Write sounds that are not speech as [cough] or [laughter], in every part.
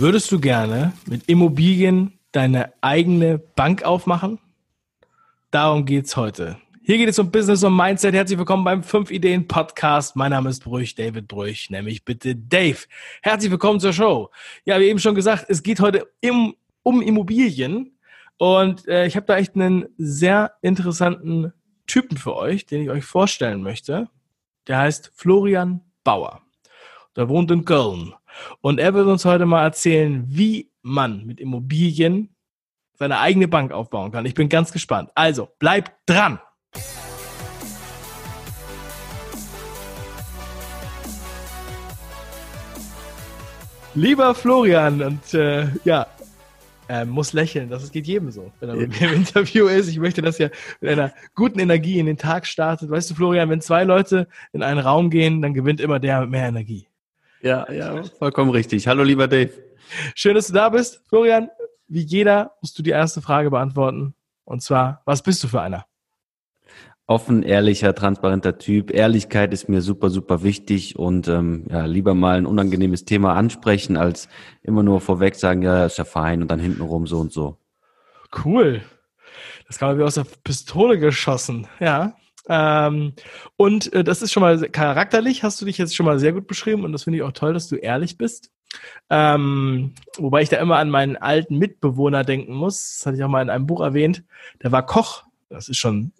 Würdest du gerne mit Immobilien deine eigene Bank aufmachen? Darum geht's heute. Hier geht es um Business und Mindset. Herzlich willkommen beim 5 Ideen Podcast. Mein Name ist Brüch, David Brüch, nämlich bitte Dave. Herzlich willkommen zur Show. Ja, wie eben schon gesagt, es geht heute im, um Immobilien und äh, ich habe da echt einen sehr interessanten Typen für euch, den ich euch vorstellen möchte. Der heißt Florian Bauer. Der wohnt in Köln. Und er wird uns heute mal erzählen, wie man mit Immobilien seine eigene Bank aufbauen kann. Ich bin ganz gespannt. Also, bleibt dran! Lieber Florian, und äh, ja, er muss lächeln. Das geht jedem so, wenn er mit mir im Interview ist. Ich möchte, dass er mit einer guten Energie in den Tag startet. Weißt du, Florian, wenn zwei Leute in einen Raum gehen, dann gewinnt immer der mit mehr Energie. Ja, ja, vollkommen richtig. Hallo, lieber Dave. Schön, dass du da bist. Florian, wie jeder musst du die erste Frage beantworten. Und zwar, was bist du für einer? Offen, ehrlicher, transparenter Typ. Ehrlichkeit ist mir super, super wichtig und ähm, ja, lieber mal ein unangenehmes Thema ansprechen, als immer nur vorweg sagen, ja, ist ja fein und dann hintenrum so und so. Cool. Das kam wie aus der Pistole geschossen, ja. Ähm, und äh, das ist schon mal charakterlich, hast du dich jetzt schon mal sehr gut beschrieben und das finde ich auch toll, dass du ehrlich bist. Ähm, wobei ich da immer an meinen alten Mitbewohner denken muss. Das hatte ich auch mal in einem Buch erwähnt. Der war Koch. Das ist schon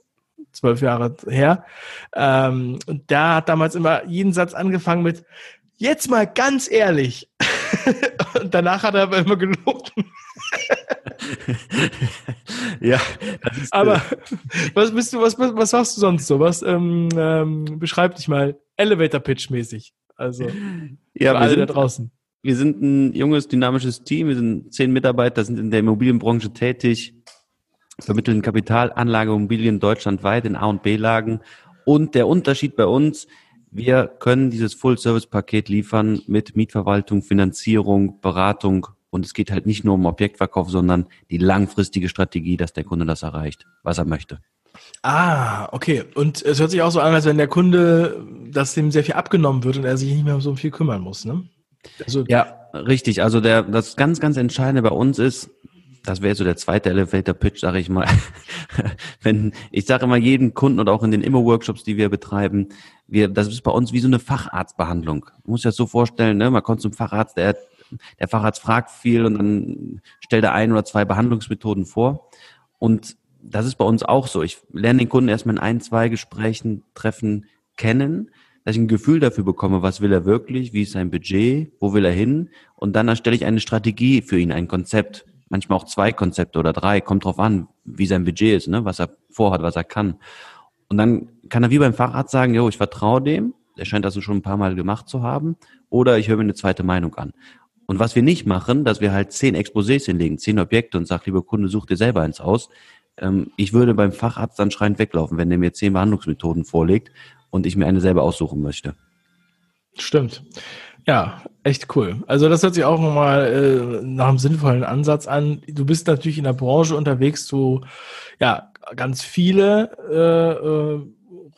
zwölf Jahre her. Ähm, und der hat damals immer jeden Satz angefangen mit Jetzt mal ganz ehrlich. [laughs] und danach hat er aber immer gelogen. [laughs] ja, ist, aber äh, was bist du, was, was machst du sonst so? Was ähm, ähm, beschreib dich mal Elevator Pitch mäßig. Also ja, für alle sind, da draußen. Wir sind ein junges, dynamisches Team. Wir sind zehn Mitarbeiter, sind in der Immobilienbranche tätig, vermitteln Kapitalanlage Immobilien deutschlandweit in A und B-Lagen. Und der Unterschied bei uns, wir können dieses Full-Service-Paket liefern mit Mietverwaltung, Finanzierung, Beratung und es geht halt nicht nur um Objektverkauf, sondern die langfristige Strategie, dass der Kunde das erreicht, was er möchte. Ah, okay. Und es hört sich auch so an, als wenn der Kunde, dass dem sehr viel abgenommen wird und er sich nicht mehr um so viel kümmern muss, ne? Also, ja, richtig. Also der, das ganz, ganz Entscheidende bei uns ist, das wäre so der zweite Elevator Pitch, sage ich mal. [laughs] Wenn ich sage immer jeden Kunden und auch in den Immo-Workshops, die wir betreiben, wir, das ist bei uns wie so eine Facharztbehandlung. Man muss sich das so vorstellen, ne? man kommt zum Facharzt, der der Facharzt fragt viel und dann stellt er ein oder zwei Behandlungsmethoden vor. Und das ist bei uns auch so. Ich lerne den Kunden erstmal in ein, zwei Gesprächen, Treffen kennen, dass ich ein Gefühl dafür bekomme, was will er wirklich, wie ist sein Budget, wo will er hin und dann erstelle ich eine Strategie für ihn, ein Konzept. Manchmal auch zwei Konzepte oder drei, kommt drauf an, wie sein Budget ist, ne, was er vorhat, was er kann. Und dann kann er wie beim Facharzt sagen, jo, ich vertraue dem, der scheint das schon ein paar Mal gemacht zu haben, oder ich höre mir eine zweite Meinung an. Und was wir nicht machen, dass wir halt zehn Exposés hinlegen, zehn Objekte und sag, lieber Kunde, such dir selber eins aus. Ähm, ich würde beim Facharzt dann schreiend weglaufen, wenn der mir zehn Behandlungsmethoden vorlegt und ich mir eine selber aussuchen möchte. Stimmt. Ja, echt cool. Also das hört sich auch nochmal äh, nach einem sinnvollen Ansatz an. Du bist natürlich in der Branche unterwegs, wo ja ganz viele äh, äh,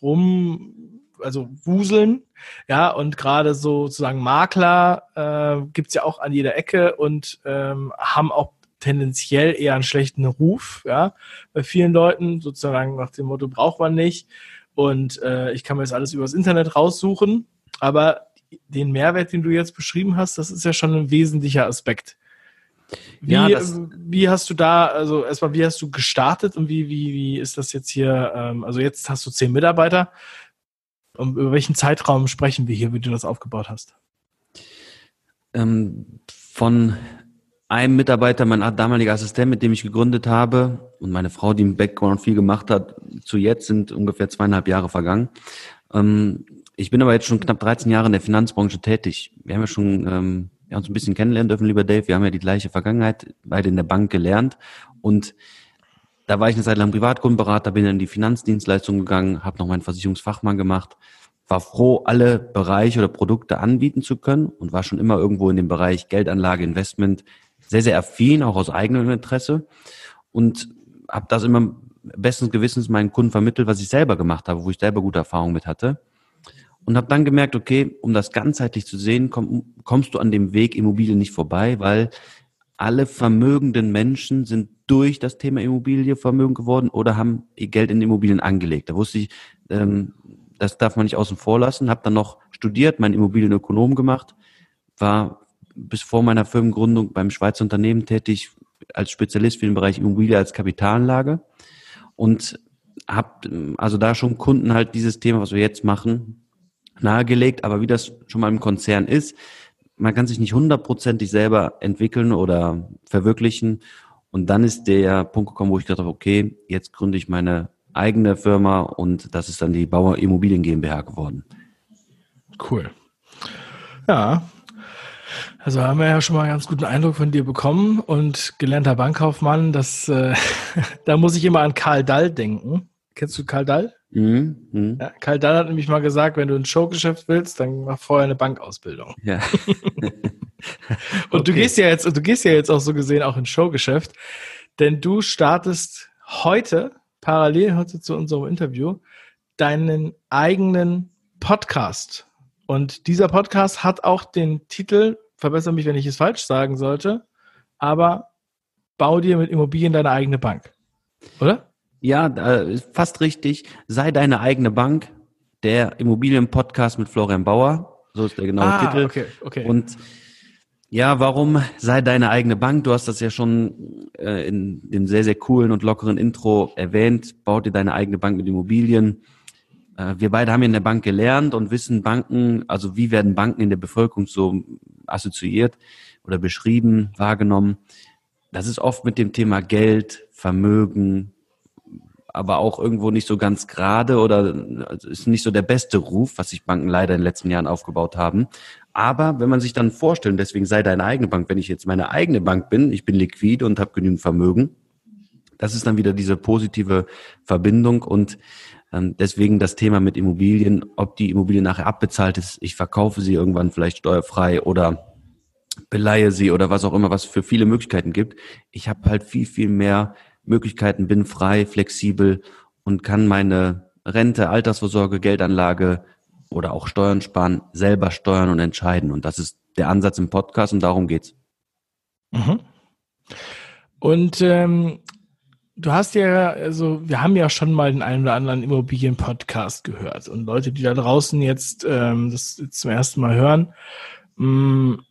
rum, also wuseln ja, und gerade so sozusagen Makler äh, gibt ja auch an jeder Ecke und ähm, haben auch tendenziell eher einen schlechten Ruf, ja, bei vielen Leuten, sozusagen nach dem Motto, braucht man nicht. Und äh, ich kann mir das alles übers Internet raussuchen. Aber den Mehrwert, den du jetzt beschrieben hast, das ist ja schon ein wesentlicher Aspekt. Wie, ja, wie hast du da, also erstmal, wie hast du gestartet und wie, wie, wie ist das jetzt hier? Ähm, also jetzt hast du zehn Mitarbeiter. Um, über welchen Zeitraum sprechen wir hier, wie du das aufgebaut hast? Ähm, von einem Mitarbeiter, mein damaliger Assistent, mit dem ich gegründet habe, und meine Frau, die im Background viel gemacht hat, zu jetzt sind ungefähr zweieinhalb Jahre vergangen. Ähm, ich bin aber jetzt schon knapp 13 Jahre in der Finanzbranche tätig. Wir haben ja schon ähm, ja, uns ein bisschen kennenlernen dürfen, lieber Dave. Wir haben ja die gleiche Vergangenheit, beide in der Bank gelernt. Und da war ich eine Zeit lang Privatkundenberater, bin in die Finanzdienstleistung gegangen, habe noch meinen Versicherungsfachmann gemacht, war froh, alle Bereiche oder Produkte anbieten zu können und war schon immer irgendwo in dem Bereich Geldanlage, Investment sehr, sehr affin, auch aus eigenem Interesse und habe das immer bestens Gewissens meinen Kunden vermittelt, was ich selber gemacht habe, wo ich selber gute Erfahrungen mit hatte. und habe dann gemerkt, okay, um das ganzheitlich zu sehen, komm, kommst du an dem Weg Immobilien nicht vorbei, weil alle vermögenden Menschen sind durch das Thema Immobilie vermögend geworden oder haben ihr Geld in Immobilien angelegt. Da wusste ich, ähm, das darf man nicht außen vor lassen. Habe dann noch studiert, meinen Immobilienökonom gemacht, war bis vor meiner Firmengründung beim Schweizer Unternehmen tätig als Spezialist für den Bereich Immobilie als Kapitalanlage und habe also da schon Kunden halt dieses Thema, was wir jetzt machen, nahegelegt. Aber wie das schon mal im Konzern ist, man kann sich nicht hundertprozentig selber entwickeln oder verwirklichen. Und dann ist der Punkt gekommen, wo ich gedacht habe, okay, jetzt gründe ich meine eigene Firma und das ist dann die Bauer Immobilien GmbH geworden. Cool. Ja. Also haben wir ja schon mal einen ganz guten Eindruck von dir bekommen und gelernter Bankkaufmann, das, äh, [laughs] da muss ich immer an Karl Dall denken. Kennst du Karl Dall? Mhm. Mhm. Ja, Karl Dall hat nämlich mal gesagt, wenn du ein Showgeschäft willst, dann mach vorher eine Bankausbildung. Ja. [laughs] und okay. du gehst ja jetzt, du gehst ja jetzt auch so gesehen auch ins Showgeschäft, denn du startest heute, parallel heute zu unserem Interview, deinen eigenen Podcast. Und dieser Podcast hat auch den Titel, verbessere mich, wenn ich es falsch sagen sollte, aber bau dir mit Immobilien deine eigene Bank. Oder? Ja, äh, fast richtig. Sei deine eigene Bank. Der Immobilienpodcast mit Florian Bauer. So ist der genaue ah, Titel. Okay, okay. Und ja, warum sei deine eigene Bank? Du hast das ja schon äh, in dem sehr, sehr coolen und lockeren Intro erwähnt. Bau dir deine eigene Bank mit Immobilien. Äh, wir beide haben ja in der Bank gelernt und wissen Banken, also wie werden Banken in der Bevölkerung so assoziiert oder beschrieben, wahrgenommen. Das ist oft mit dem Thema Geld, Vermögen, aber auch irgendwo nicht so ganz gerade oder also ist nicht so der beste Ruf, was sich Banken leider in den letzten Jahren aufgebaut haben. Aber wenn man sich dann vorstellt, deswegen sei deine eigene Bank, wenn ich jetzt meine eigene Bank bin, ich bin liquide und habe genügend Vermögen, das ist dann wieder diese positive Verbindung und ähm, deswegen das Thema mit Immobilien, ob die Immobilie nachher abbezahlt ist, ich verkaufe sie irgendwann vielleicht steuerfrei oder beleihe sie oder was auch immer, was für viele Möglichkeiten gibt. Ich habe halt viel, viel mehr Möglichkeiten, bin frei, flexibel und kann meine Rente, Altersvorsorge, Geldanlage oder auch Steuern sparen, selber steuern und entscheiden. Und das ist der Ansatz im Podcast und darum geht's. Mhm. Und ähm, du hast ja, also wir haben ja schon mal den einen oder anderen Immobilien-Podcast gehört. Und Leute, die da draußen jetzt ähm, das zum ersten Mal hören, mh, mm,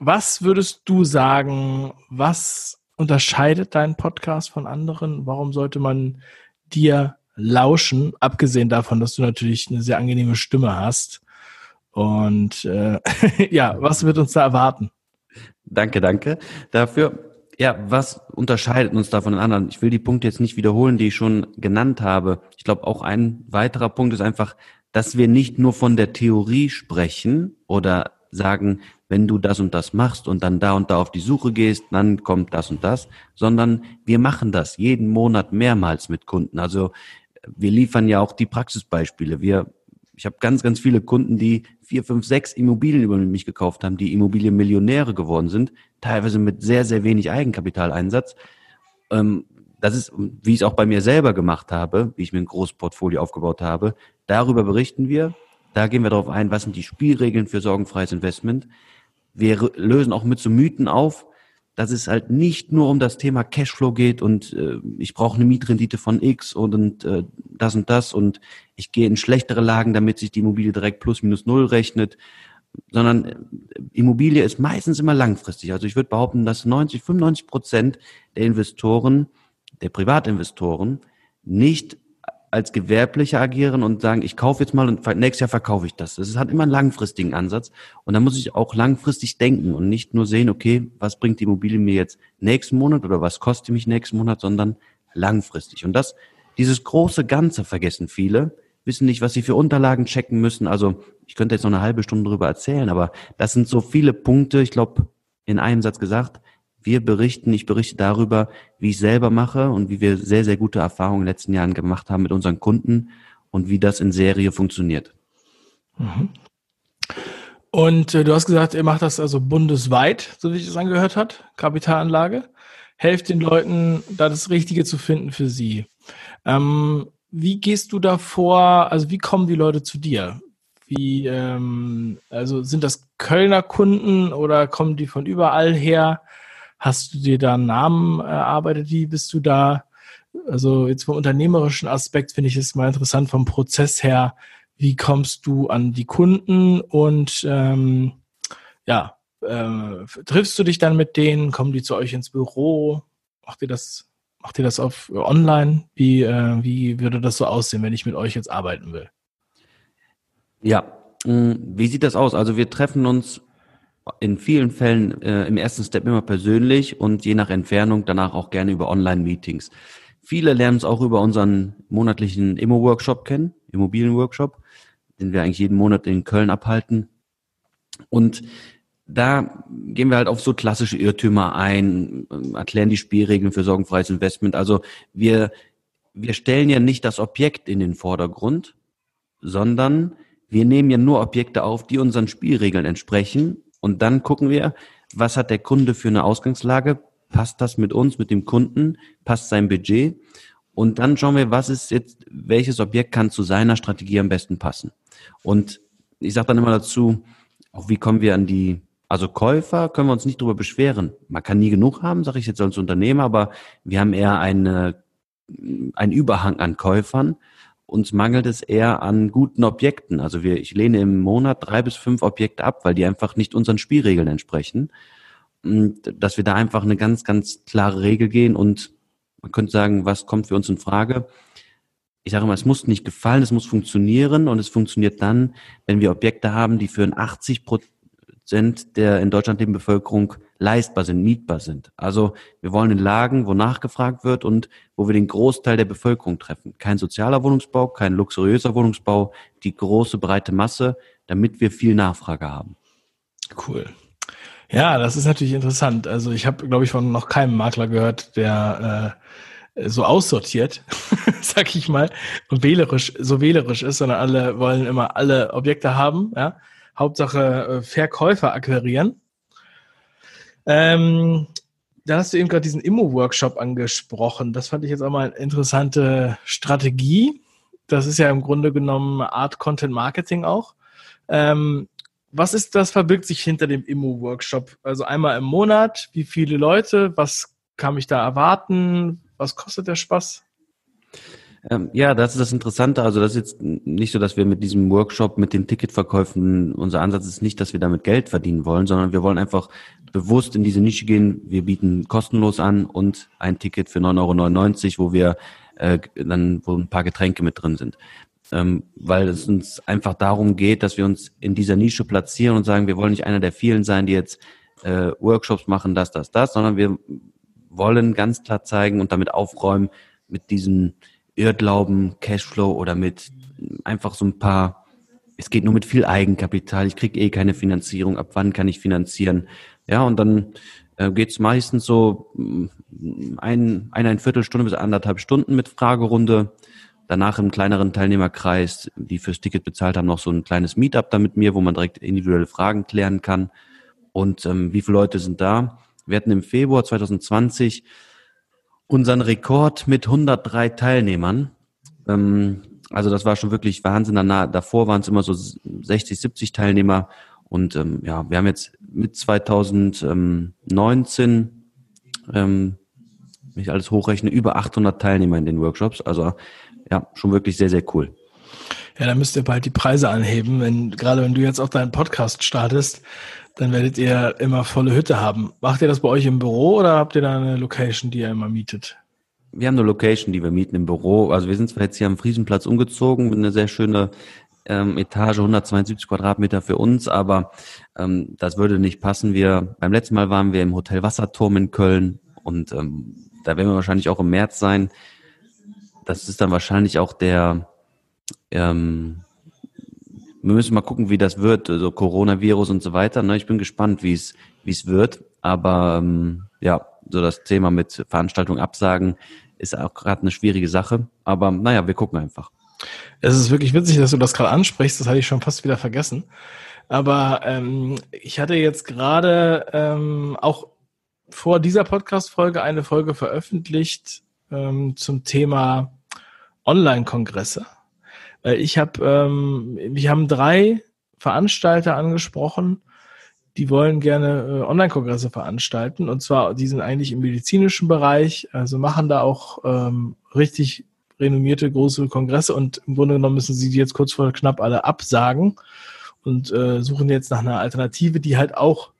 was würdest du sagen, was unterscheidet dein Podcast von anderen? Warum sollte man dir lauschen? Abgesehen davon, dass du natürlich eine sehr angenehme Stimme hast. Und äh, [laughs] ja, was wird uns da erwarten? Danke, danke dafür. Ja, was unterscheidet uns da von den anderen? Ich will die Punkte jetzt nicht wiederholen, die ich schon genannt habe. Ich glaube, auch ein weiterer Punkt ist einfach, dass wir nicht nur von der Theorie sprechen oder sagen, wenn du das und das machst und dann da und da auf die Suche gehst, dann kommt das und das, sondern wir machen das jeden Monat mehrmals mit Kunden. Also wir liefern ja auch die Praxisbeispiele. Wir, ich habe ganz, ganz viele Kunden, die vier, fünf, sechs Immobilien über mich gekauft haben, die Immobilienmillionäre geworden sind, teilweise mit sehr, sehr wenig Eigenkapitaleinsatz. Ähm, das ist, wie ich es auch bei mir selber gemacht habe, wie ich mir ein großes Portfolio aufgebaut habe. Darüber berichten wir. Da gehen wir darauf ein, was sind die Spielregeln für sorgenfreies Investment wir lösen auch mit so Mythen auf, dass es halt nicht nur um das Thema Cashflow geht und äh, ich brauche eine Mietrendite von X und, und äh, das und das und ich gehe in schlechtere Lagen, damit sich die Immobilie direkt plus minus null rechnet, sondern äh, Immobilie ist meistens immer langfristig. Also ich würde behaupten, dass 90, 95 Prozent der Investoren, der Privatinvestoren nicht als Gewerblicher agieren und sagen, ich kaufe jetzt mal und nächstes Jahr verkaufe ich das. Das hat immer einen langfristigen Ansatz und da muss ich auch langfristig denken und nicht nur sehen, okay, was bringt die Immobilie mir jetzt nächsten Monat oder was kostet mich nächsten Monat, sondern langfristig. Und das, dieses große Ganze vergessen viele, wissen nicht, was sie für Unterlagen checken müssen. Also ich könnte jetzt noch eine halbe Stunde darüber erzählen, aber das sind so viele Punkte, ich glaube, in einem Satz gesagt, wir berichten, ich berichte darüber, wie ich selber mache und wie wir sehr, sehr gute Erfahrungen in den letzten Jahren gemacht haben mit unseren Kunden und wie das in Serie funktioniert. Mhm. Und äh, du hast gesagt, ihr macht das also bundesweit, so wie ich es angehört hat, Kapitalanlage. Helft den Leuten, da das Richtige zu finden für sie. Ähm, wie gehst du da vor? Also wie kommen die Leute zu dir? Wie, ähm, also sind das Kölner Kunden oder kommen die von überall her? Hast du dir da einen Namen erarbeitet? Wie bist du da? Also jetzt vom unternehmerischen Aspekt finde ich es mal interessant vom Prozess her. Wie kommst du an die Kunden und ähm, ja, äh, triffst du dich dann mit denen? Kommen die zu euch ins Büro? Macht ihr das, macht ihr das auf online? Wie, äh, wie würde das so aussehen, wenn ich mit euch jetzt arbeiten will? Ja, mm, wie sieht das aus? Also wir treffen uns in vielen Fällen äh, im ersten Step immer persönlich und je nach Entfernung danach auch gerne über Online-Meetings. Viele lernen es auch über unseren monatlichen Immo-Workshop kennen, Immobilien-Workshop, den wir eigentlich jeden Monat in Köln abhalten. Und da gehen wir halt auf so klassische Irrtümer ein, erklären die Spielregeln für sorgenfreies Investment. Also wir, wir stellen ja nicht das Objekt in den Vordergrund, sondern wir nehmen ja nur Objekte auf, die unseren Spielregeln entsprechen. Und dann gucken wir, was hat der Kunde für eine Ausgangslage? Passt das mit uns, mit dem Kunden? Passt sein Budget? Und dann schauen wir, was ist jetzt, welches Objekt kann zu seiner Strategie am besten passen? Und ich sage dann immer dazu, auch wie kommen wir an die also Käufer können wir uns nicht darüber beschweren. Man kann nie genug haben, sage ich jetzt als Unternehmer, aber wir haben eher eine, einen Überhang an Käufern. Uns mangelt es eher an guten Objekten. Also wir, ich lehne im Monat drei bis fünf Objekte ab, weil die einfach nicht unseren Spielregeln entsprechen. Dass wir da einfach eine ganz, ganz klare Regel gehen und man könnte sagen, was kommt für uns in Frage? Ich sage immer, es muss nicht gefallen, es muss funktionieren und es funktioniert dann, wenn wir Objekte haben, die für ein 80 Prozent Prozent der in Deutschland lebenden Bevölkerung leistbar sind, mietbar sind. Also wir wollen in Lagen, wo nachgefragt wird und wo wir den Großteil der Bevölkerung treffen. Kein sozialer Wohnungsbau, kein luxuriöser Wohnungsbau, die große breite Masse, damit wir viel Nachfrage haben. Cool. Ja, das ist natürlich interessant. Also ich habe, glaube ich, von noch keinem Makler gehört, der äh, so aussortiert, [laughs] sag ich mal, und wählerisch, so wählerisch ist, sondern alle wollen immer alle Objekte haben, ja. Hauptsache äh, Verkäufer akquirieren. Ähm, da hast du eben gerade diesen Immo-Workshop angesprochen. Das fand ich jetzt auch mal eine interessante Strategie. Das ist ja im Grunde genommen Art Content Marketing auch. Ähm, was ist das, verbirgt sich hinter dem Immo-Workshop? Also einmal im Monat, wie viele Leute, was kann ich da erwarten? Was kostet der Spaß? Ähm, ja, das ist das Interessante. Also das ist jetzt nicht so, dass wir mit diesem Workshop, mit den Ticketverkäufen, unser Ansatz ist nicht, dass wir damit Geld verdienen wollen, sondern wir wollen einfach bewusst in diese Nische gehen. Wir bieten kostenlos an und ein Ticket für 9,99 Euro, wo wir äh, dann, wo ein paar Getränke mit drin sind. Ähm, weil es uns einfach darum geht, dass wir uns in dieser Nische platzieren und sagen, wir wollen nicht einer der vielen sein, die jetzt äh, Workshops machen, das, das, das, sondern wir wollen ganz klar zeigen und damit aufräumen mit diesen Irrglauben, Cashflow oder mit einfach so ein paar, es geht nur mit viel Eigenkapital, ich kriege eh keine Finanzierung, ab wann kann ich finanzieren? Ja, und dann äh, geht es meistens so mm, ein, eine Viertelstunde bis anderthalb Stunden mit Fragerunde. Danach im kleineren Teilnehmerkreis, die fürs Ticket bezahlt haben, noch so ein kleines Meetup da mit mir, wo man direkt individuelle Fragen klären kann. Und ähm, wie viele Leute sind da? Wir hatten im Februar 2020 unseren Rekord mit 103 Teilnehmern. Ähm, also das war schon wirklich Wahnsinn. Danach, davor waren es immer so 60, 70 Teilnehmer. Und ähm, ja, wir haben jetzt mit 2019, ähm, wenn ich alles hochrechne, über 800 Teilnehmer in den Workshops. Also ja, schon wirklich sehr, sehr cool. Ja, dann müsst ihr bald die Preise anheben, wenn, gerade wenn du jetzt auch deinen Podcast startest, dann werdet ihr immer volle Hütte haben. Macht ihr das bei euch im Büro oder habt ihr da eine Location, die ihr immer mietet? Wir haben eine Location, die wir mieten im Büro. Also wir sind zwar jetzt hier am Friesenplatz umgezogen, eine sehr schöne ähm, Etage, 172 Quadratmeter für uns, aber ähm, das würde nicht passen. Wir beim letzten Mal waren wir im Hotel Wasserturm in Köln und ähm, da werden wir wahrscheinlich auch im März sein. Das ist dann wahrscheinlich auch der ähm, wir müssen mal gucken, wie das wird, also Coronavirus und so weiter. Ne? Ich bin gespannt, wie es wie es wird. Aber ähm, ja, so das Thema mit Veranstaltung absagen ist auch gerade eine schwierige Sache. Aber naja, wir gucken einfach. Es ist wirklich witzig, dass du das gerade ansprichst. Das hatte ich schon fast wieder vergessen. Aber ähm, ich hatte jetzt gerade ähm, auch vor dieser Podcast-Folge eine Folge veröffentlicht ähm, zum Thema Online-Kongresse ich habe, ähm, wir haben drei Veranstalter angesprochen, die wollen gerne äh, Online-Kongresse veranstalten. Und zwar, die sind eigentlich im medizinischen Bereich, also machen da auch ähm, richtig renommierte große Kongresse und im Grunde genommen müssen sie die jetzt kurz vor knapp alle absagen und äh, suchen jetzt nach einer Alternative, die halt auch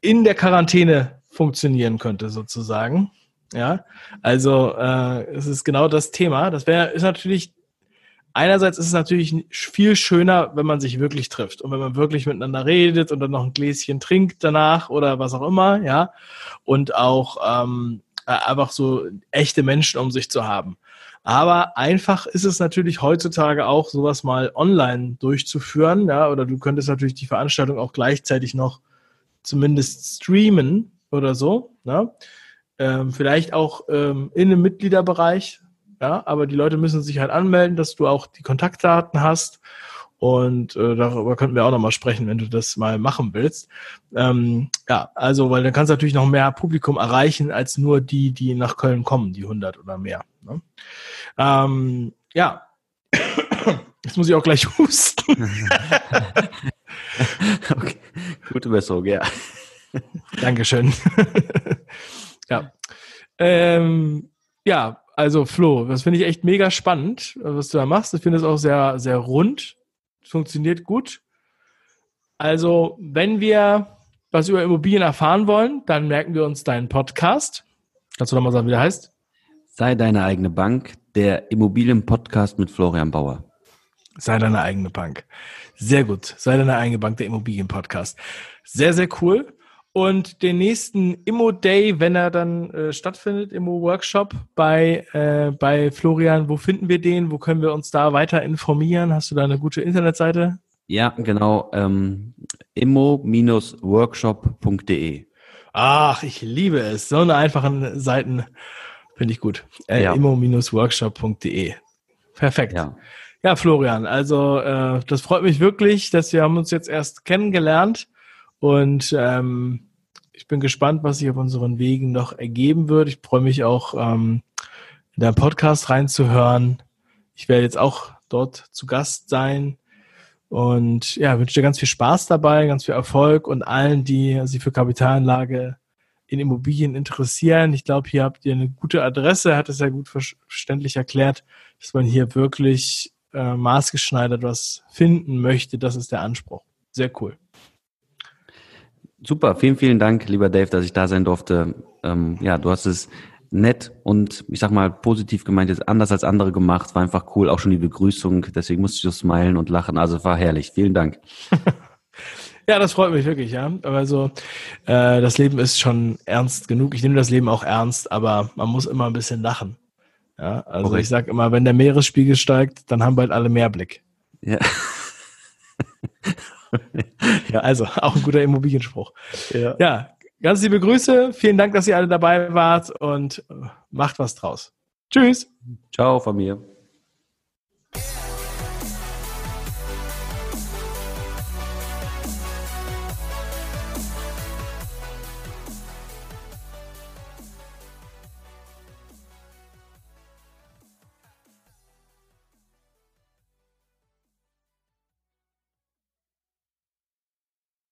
in der Quarantäne funktionieren könnte, sozusagen. Ja, also äh, es ist genau das Thema. Das wäre ist natürlich einerseits ist es natürlich viel schöner, wenn man sich wirklich trifft und wenn man wirklich miteinander redet und dann noch ein Gläschen trinkt danach oder was auch immer, ja, und auch ähm, äh, einfach so echte Menschen um sich zu haben. Aber einfach ist es natürlich heutzutage auch, sowas mal online durchzuführen, ja, oder du könntest natürlich die Veranstaltung auch gleichzeitig noch zumindest streamen oder so, ne? Ähm, vielleicht auch ähm, in einem Mitgliederbereich, ja, aber die Leute müssen sich halt anmelden, dass du auch die Kontaktdaten hast. Und äh, darüber könnten wir auch nochmal sprechen, wenn du das mal machen willst. Ähm, ja, also, weil dann kannst du natürlich noch mehr Publikum erreichen, als nur die, die nach Köln kommen, die 100 oder mehr. Ne? Ähm, ja, [coughs] jetzt muss ich auch gleich [laughs] husten. [laughs] okay. Gute Besserung, ja. Dankeschön. [laughs] ja. Ähm, ja, also Flo, das finde ich echt mega spannend, was du da machst. Ich finde es auch sehr, sehr rund. Funktioniert gut. Also, wenn wir was über Immobilien erfahren wollen, dann merken wir uns deinen Podcast. Kannst du nochmal sagen, wie der heißt? Sei deine eigene Bank, der Immobilienpodcast mit Florian Bauer. Sei deine eigene Bank. Sehr gut. Sei deine eigene Bank, der Immobilienpodcast. Sehr, sehr cool. Und den nächsten Immo Day, wenn er dann äh, stattfindet, Immo Workshop bei, äh, bei Florian, wo finden wir den? Wo können wir uns da weiter informieren? Hast du da eine gute Internetseite? Ja, genau. Ähm, immo-workshop.de. Ach, ich liebe es. So eine einfachen Seiten finde ich gut. Äh, ja. immo-workshop.de. Perfekt. Ja. ja, Florian, also äh, das freut mich wirklich, dass wir haben uns jetzt erst kennengelernt und ähm, ich bin gespannt, was sich auf unseren Wegen noch ergeben wird. Ich freue mich auch, ähm, in deinen Podcast reinzuhören. Ich werde jetzt auch dort zu Gast sein. Und ja, wünsche dir ganz viel Spaß dabei, ganz viel Erfolg und allen, die sich für Kapitalanlage in Immobilien interessieren. Ich glaube, hier habt ihr eine gute Adresse, hat es ja gut verständlich erklärt, dass man hier wirklich äh, maßgeschneidert was finden möchte. Das ist der Anspruch. Sehr cool. Super, vielen, vielen Dank, lieber Dave, dass ich da sein durfte. Ähm, ja, du hast es nett und ich sag mal positiv gemeint, jetzt anders als andere gemacht. War einfach cool, auch schon die Begrüßung. Deswegen musste ich so smilen und lachen. Also war herrlich. Vielen Dank. [laughs] ja, das freut mich wirklich, ja. Also äh, das Leben ist schon ernst genug. Ich nehme das Leben auch ernst, aber man muss immer ein bisschen lachen. Ja, also okay. ich sag immer, wenn der Meeresspiegel steigt, dann haben bald alle Mehrblick. Ja. [laughs] [laughs] ja, also auch ein guter Immobilienspruch. Ja. ja, ganz liebe Grüße. Vielen Dank, dass ihr alle dabei wart und macht was draus. Tschüss. Ciao von mir.